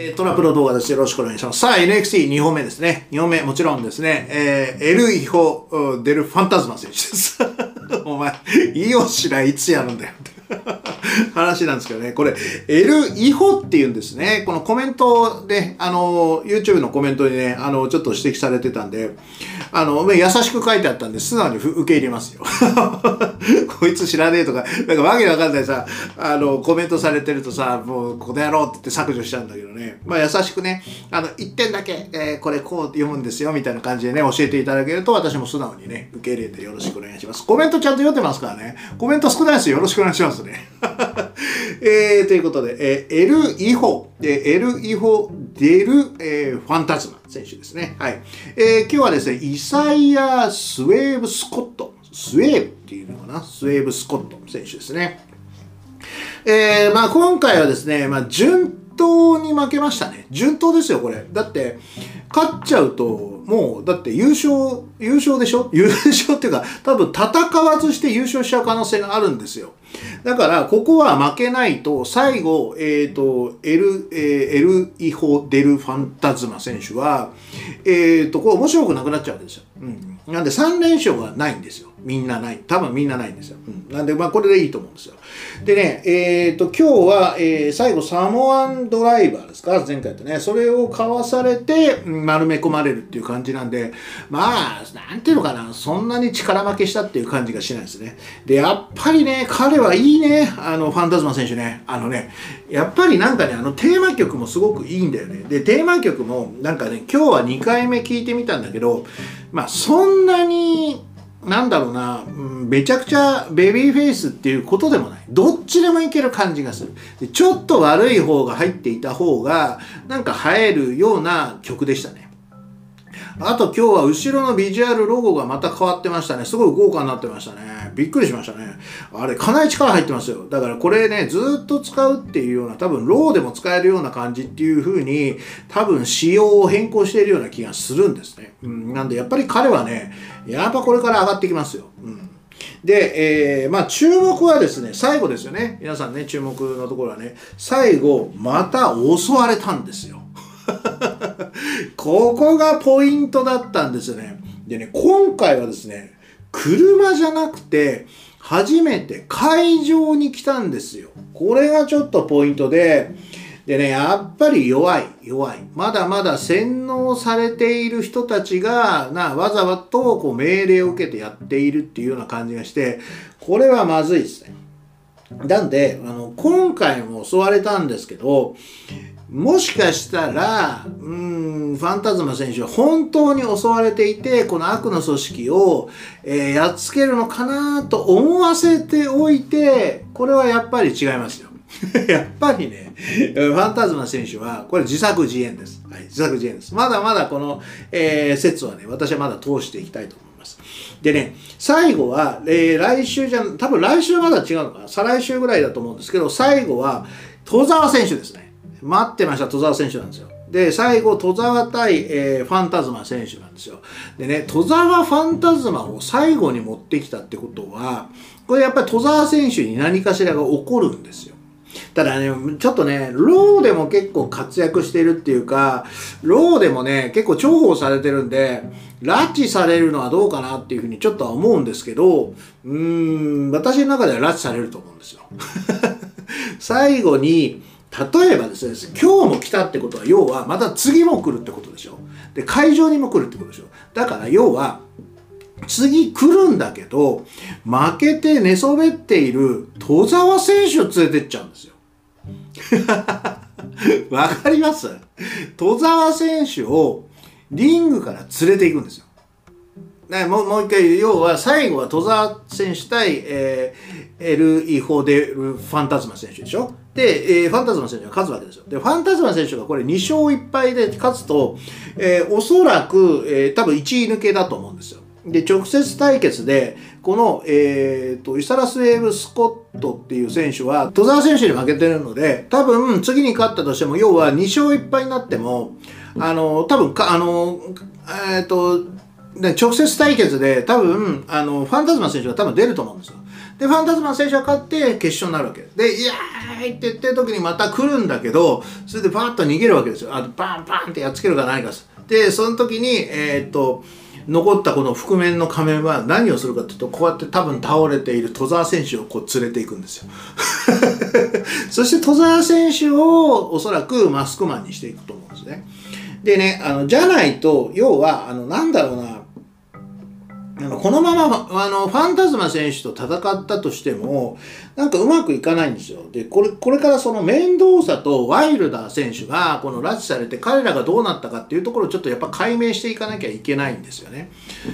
えー、トラプロ動画です。よろしくお願いします。さあ、NXT2 本目ですね。2本目、もちろんですね、えー、エル・イホ・デル・ファンタズマ選手です。お前、イオシラいつやるんだよ。話なんですけどね、これ、エル・イホっていうんですね。このコメントで、あの、YouTube のコメントにね、あの、ちょっと指摘されてたんで、あの、優しく書いてあったんで、素直に受け入れますよ。こいつ知らねえとか、なんかわけわかんないさ、あの、コメントされてるとさ、もう、この野郎って言って削除しちゃうんだけどね。まあ、優しくね、あの、一点だけ、えー、これこう読むんですよ、みたいな感じでね、教えていただけると、私も素直にね、受け入れてよろしくお願いします。コメントちゃんと読んでますからね。コメント少ないですよ。よろしくお願いしますね。えー、ということで、えー、エル・イホ、エル・イホ・デル、えー、ファンタズマ選手ですね。はい。えー、今日はですね、イサイア・スウェーブ・スコット。スウェーブっていうのかな？スウェーブ・スコット選手ですね。えー、まあ今回はですね、まあ順当に負けましたね。順当ですよ、これ。だって、勝っちゃうと、もう、だって優勝、優勝でしょ？優勝っていうか、多分戦わずして優勝しちゃう可能性があるんですよ。だから、ここは負けないと、最後、えっ、ー、と、エル、えー、エル・イホ・デル・ファンタズマ選手は、えっ、ー、と、これ面白くなくなっちゃうわけですよ。うん。なんで3連勝がないんですよ。みんなない。多分みんなないんですよ。うん。なんで、まあ、これでいいと思うんですよ。でね、えっ、と、今日は、えー、最後、サモアンドライバーですか？前回とね。それをかわされて、丸め込まれるっていう感じなんで、まあ、なんていうのかな。そんなに力負けしたっていう感じがしないですね。で、やっぱりね、彼はいいね。あの、ファンタズマ選手ね。あのね、やっぱりなんかね、あの、テーマ曲もすごくいいんだよね。で、テーマ曲も、なんかね、今日は2回目聞いてみたんだけど、まあ、そんななに、なんだろうな、うんめちゃくちゃベビーフェイスっていうことでもない。どっちでもいける感じがする。でちょっと悪い方が入っていた方が、なんか映えるような曲でしたね。あと今日は後ろのビジュアルロゴがまた変わってましたね。すごい豪華になってましたね。びっくりしましたね。あれ、かなり力入ってますよ。だからこれね、ずっと使うっていうような、多分ローでも使えるような感じっていう風に、多分仕様を変更しているような気がするんですね。うん、なんでやっぱり彼はね、やっぱこれから上がってきますよ。うんで、えー、まあ注目はですね、最後ですよね。皆さんね、注目のところはね、最後、また襲われたんですよ。ここがポイントだったんですよね。でね、今回はですね、車じゃなくて、初めて会場に来たんですよ。これがちょっとポイントで、でね、やっぱり弱い、弱い。まだまだ洗脳されている人たちが、な、わざわざとこう命令を受けてやっているっていうような感じがして、これはまずいですね。なんで、あの、今回も襲われたんですけど、もしかしたら、うん、ファンタズマ選手は本当に襲われていて、この悪の組織を、えー、やっつけるのかなと思わせておいて、これはやっぱり違いますよ。やっぱりね、ファンタズマ選手は、これ自作自演です。はい、自作自演です。まだまだこの、えー、説はね、私はまだ通していきたいと思います。でね、最後は、えー、来週じゃ、多分来週はまだ違うのかな再来週ぐらいだと思うんですけど、最後は、戸沢選手ですね。待ってました戸沢選手なんですよ。で、最後、戸沢対、えー、ファンタズマ選手なんですよ。でね、戸沢ファンタズマを最後に持ってきたってことは、これやっぱり戸沢選手に何かしらが起こるんですよ。ただね、ちょっとね、ローでも結構活躍してるっていうか、ローでもね、結構重宝されてるんで、拉致されるのはどうかなっていうふうにちょっとは思うんですけど、うーん、私の中では拉致されると思うんですよ。最後に、例えばですね、今日も来たってことは、要はまた次も来るってことでしょ。で、会場にも来るってことでしょ。だから要は、次来るんだけど、負けて寝そべっている戸沢選手を連れてっちゃうんですよ。わかります？戸沢選手をリングから連れていくんですよ。ね、もうもう一回言う要は最後は戸沢選手対、えー、エル・イホデル・ファンタズマ選手でしょ？で、えー、ファンタズマ選手が勝つわけですよ。でファンタズマ選手がこれ2勝1敗で勝つと、えー、おそらく、えー、多分1位抜けだと思うんですよ。で直接対決でこの、えーと、イサラスウェーブ・スコットっていう選手は戸沢選手に負けてるので多分次に勝ったとしても要は2勝1敗になってもあの多分かあのえっ、とで直接対決で多分あのファンタズマ選手が多分出ると思うんですよ。で、ファンタズマ選手が勝って決勝になるわけです。で、イエーイって言ってる時にまた来るんだけど、それでバーッと逃げるわけですよ。あとバンバンってやっつけるか何かで、その時に、えー、っと、残ったこの覆面の仮面は何をするかというと、こうやって多分倒れている戸沢選手をこう連れていくんですよ。そして戸沢選手をおそらくマスクマンにしていくと思うんですね。でね、あの、じゃないと、要は、あの、なんだろうな、このままあのファンタズマ選手と戦ったとしてもなんかうまくいかないんですよ。でこれこれからその面倒さとワイルダー選手がこの拉致されて彼らがどうなったかっていうところをちょっとやっぱ解明していかなきゃいけないんですよね。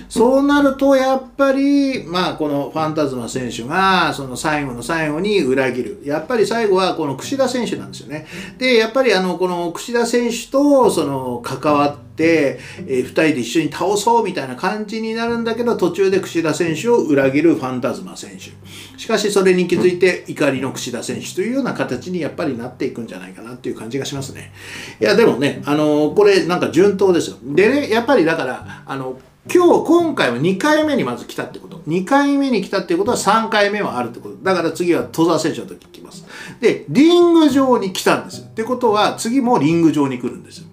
そうなるとやっぱりまあこのファンタズマ選手がその最後の最後に裏切る。やっぱり最後はこの櫛田選手なんですよね。でやっぱりあのこの櫛田選手とその関わって、えー、2人で一緒に倒そうみたいな感じになるんだけど途中で櫛田選手を裏切るファンタズマ選手しかしそれに気づいて怒りの櫛田選手というような形にやっぱりなっていくんじゃないかなっていう感じがしますねいやでもねあのこれなんか順当ですよでねやっぱりだからあの今日、今回は2回目にまず来たってこと。2回目に来たってことは3回目はあるってこと。だから次は戸沢選手の時来ます。で、リング上に来たんですよ。ってことは次もリング上に来るんですよ。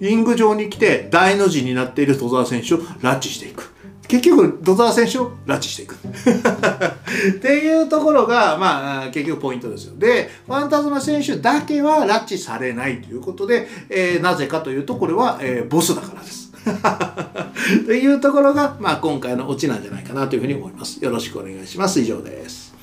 リング上に来て大の字になっている戸沢選手を拉致していく。結局、戸沢選手を拉致していく。っていうところが、まあ、結局ポイントですよ。で、ファンタズマ選手だけは拉致されないということで、えー、なぜかというと、これは、えー、ボスだからです。というところが、まあ、今回のオチなんじゃないかなというふうに思います。よろしくお願いします。以上です。